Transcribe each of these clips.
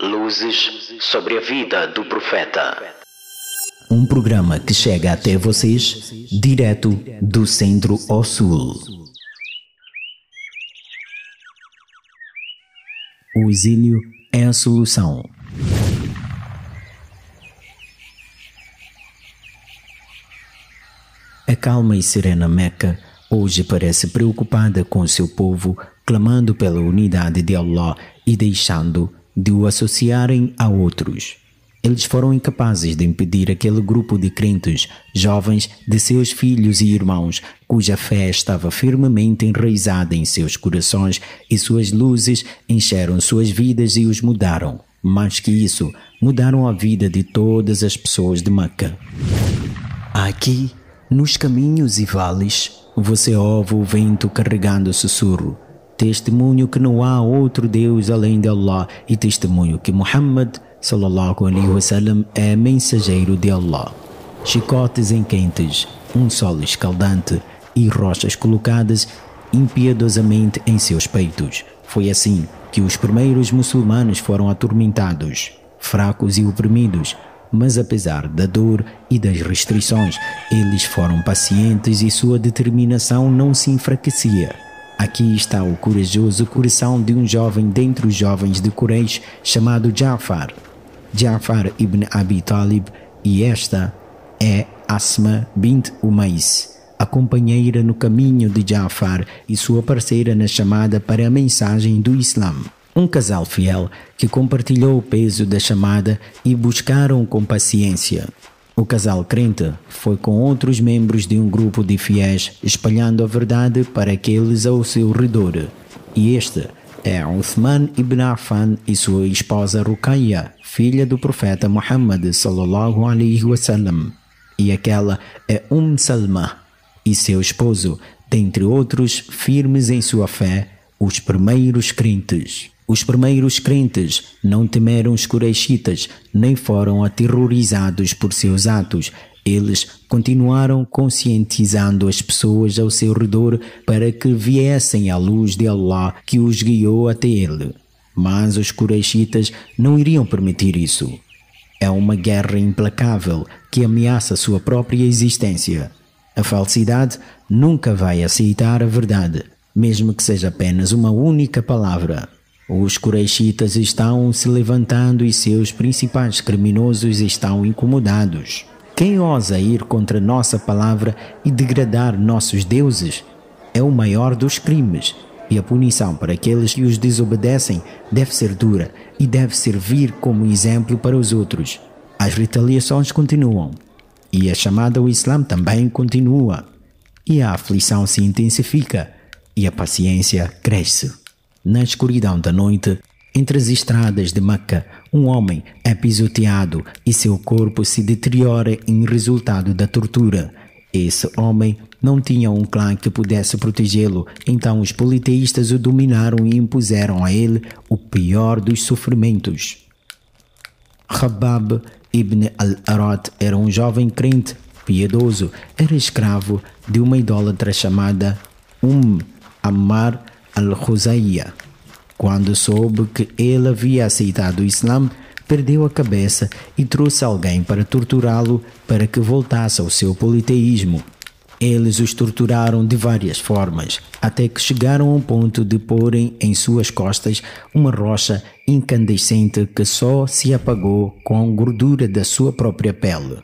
Luzes sobre a vida do profeta. Um programa que chega até vocês direto do centro ao sul. O exílio é a solução. A calma e serena Meca hoje parece preocupada com seu povo, clamando pela unidade de Allah e deixando de o associarem a outros. Eles foram incapazes de impedir aquele grupo de crentes, jovens de seus filhos e irmãos, cuja fé estava firmemente enraizada em seus corações e suas luzes encheram suas vidas e os mudaram. Mais que isso, mudaram a vida de todas as pessoas de Meca. Aqui, nos caminhos e vales, você ouve o vento carregando sussurro testemunho que não há outro Deus além de Allah e testemunho que Muhammad sallallahu alaihi wasallam é mensageiro de Allah. Chicotes em quentes, um sol escaldante e rochas colocadas impiedosamente em seus peitos. Foi assim que os primeiros muçulmanos foram atormentados, fracos e oprimidos, mas apesar da dor e das restrições, eles foram pacientes e sua determinação não se enfraquecia. Aqui está o corajoso coração de um jovem dentre os jovens de Quraysh chamado Ja'far. Ja'far ibn Abi Talib e esta é Asma bint Umais, a companheira no caminho de Ja'far e sua parceira na chamada para a mensagem do Islã. Um casal fiel que compartilhou o peso da chamada e buscaram com paciência o casal crente foi com outros membros de um grupo de fiéis espalhando a verdade para aqueles ao seu redor. E este é Uthman ibn Affan e sua esposa Ruqayya, filha do profeta Muhammad sallallahu alaihi wasallam. E aquela é Umm Salma e seu esposo, dentre outros firmes em sua fé, os primeiros crentes. Os primeiros crentes não temeram os Quraishitas, nem foram aterrorizados por seus atos. Eles continuaram conscientizando as pessoas ao seu redor para que viessem à luz de Allah que os guiou até ele. Mas os Quraishitas não iriam permitir isso. É uma guerra implacável que ameaça sua própria existência. A falsidade nunca vai aceitar a verdade, mesmo que seja apenas uma única palavra. Os Quraishitas estão se levantando e seus principais criminosos estão incomodados. Quem ousa ir contra nossa palavra e degradar nossos deuses é o maior dos crimes, e a punição para aqueles que os desobedecem deve ser dura e deve servir como exemplo para os outros. As retaliações continuam, e a chamada ao Islã também continua, e a aflição se intensifica, e a paciência cresce. Na escuridão da noite, entre as estradas de Meca, um homem é pisoteado e seu corpo se deteriora em resultado da tortura. Esse homem não tinha um clã que pudesse protegê-lo, então os politeístas o dominaram e impuseram a ele o pior dos sofrimentos. Rabab ibn al-Arat era um jovem crente, piedoso, era escravo de uma idólatra chamada Umm Ammar al-Khuzaiya. Quando soube que ele havia aceitado o Islã, perdeu a cabeça e trouxe alguém para torturá-lo para que voltasse ao seu politeísmo. Eles os torturaram de várias formas, até que chegaram ao ponto de porem em suas costas uma rocha incandescente que só se apagou com a gordura da sua própria pele.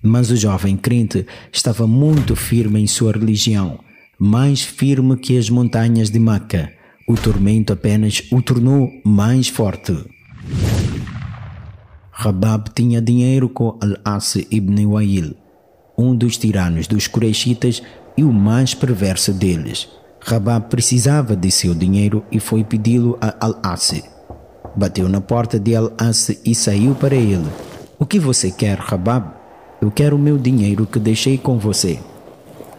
Mas o jovem crente estava muito firme em sua religião mais firme que as montanhas de Meca. O tormento apenas o tornou mais forte. Rabab tinha dinheiro com Al-As ibn Wail, um dos tiranos dos Quraishitas e o mais perverso deles. Rabab precisava de seu dinheiro e foi pedi-lo a Al-As. Bateu na porta de Al-As e saiu para ele. O que você quer, Rabab? Eu quero o meu dinheiro que deixei com você.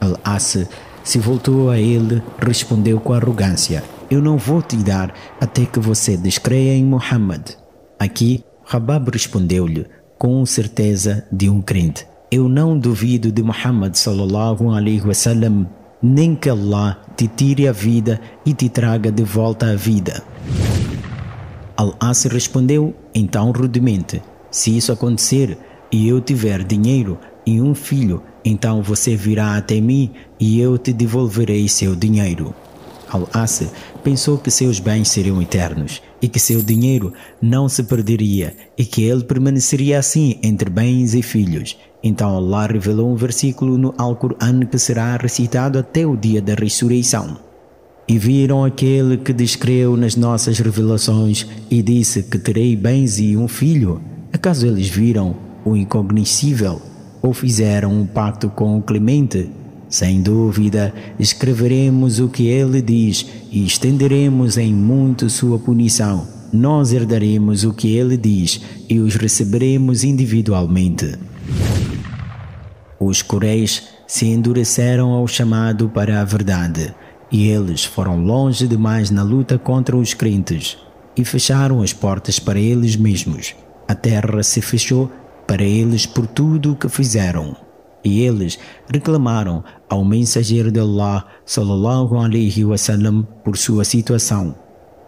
Al-As se voltou a ele, respondeu com arrogância: Eu não vou te dar até que você descreia em Muhammad. Aqui, Rabab respondeu-lhe com certeza de um crente: Eu não duvido de Muhammad sallallahu alaihi wasallam, nem que Allah te tire a vida e te traga de volta à vida. Al-As respondeu então rudemente: Se isso acontecer e eu tiver dinheiro e um filho, então você virá até mim e eu te devolverei seu dinheiro. Al-As pensou que seus bens seriam eternos e que seu dinheiro não se perderia e que ele permaneceria assim entre bens e filhos. Então Allah revelou um versículo no Alcorão que será recitado até o dia da ressurreição. E viram aquele que descreu nas nossas revelações e disse que terei bens e um filho. Acaso eles viram o incognoscível ou fizeram um pacto com o Clemente? Sem dúvida, escreveremos o que ele diz e estenderemos em muito sua punição. Nós herdaremos o que ele diz e os receberemos individualmente. Os coreis se endureceram ao chamado para a verdade, e eles foram longe demais na luta contra os crentes, e fecharam as portas para eles mesmos. A terra se fechou para eles por tudo o que fizeram. E eles reclamaram ao mensageiro de Allah, sallallahu alaihi wasallam, por sua situação.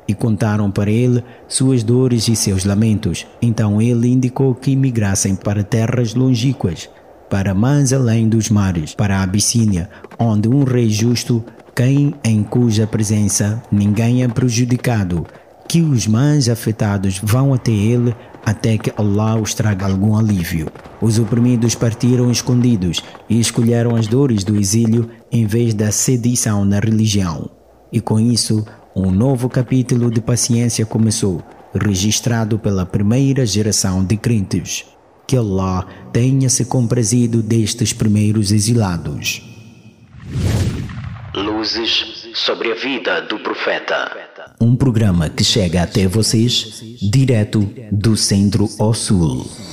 E contaram para ele suas dores e seus lamentos. Então ele indicou que migrassem para terras longínquas, para mais além dos mares, para a Abissínia, onde um rei justo, quem em cuja presença ninguém é prejudicado, que os mais afetados vão até ele até que Allah os traga algum alívio. Os oprimidos partiram escondidos e escolheram as dores do exílio em vez da sedição na religião. E com isso, um novo capítulo de paciência começou, registrado pela primeira geração de crentes. Que Allah tenha se comprazido destes primeiros exilados. Luzes sobre a vida do profeta. Um programa que chega até vocês direto do centro ao sul.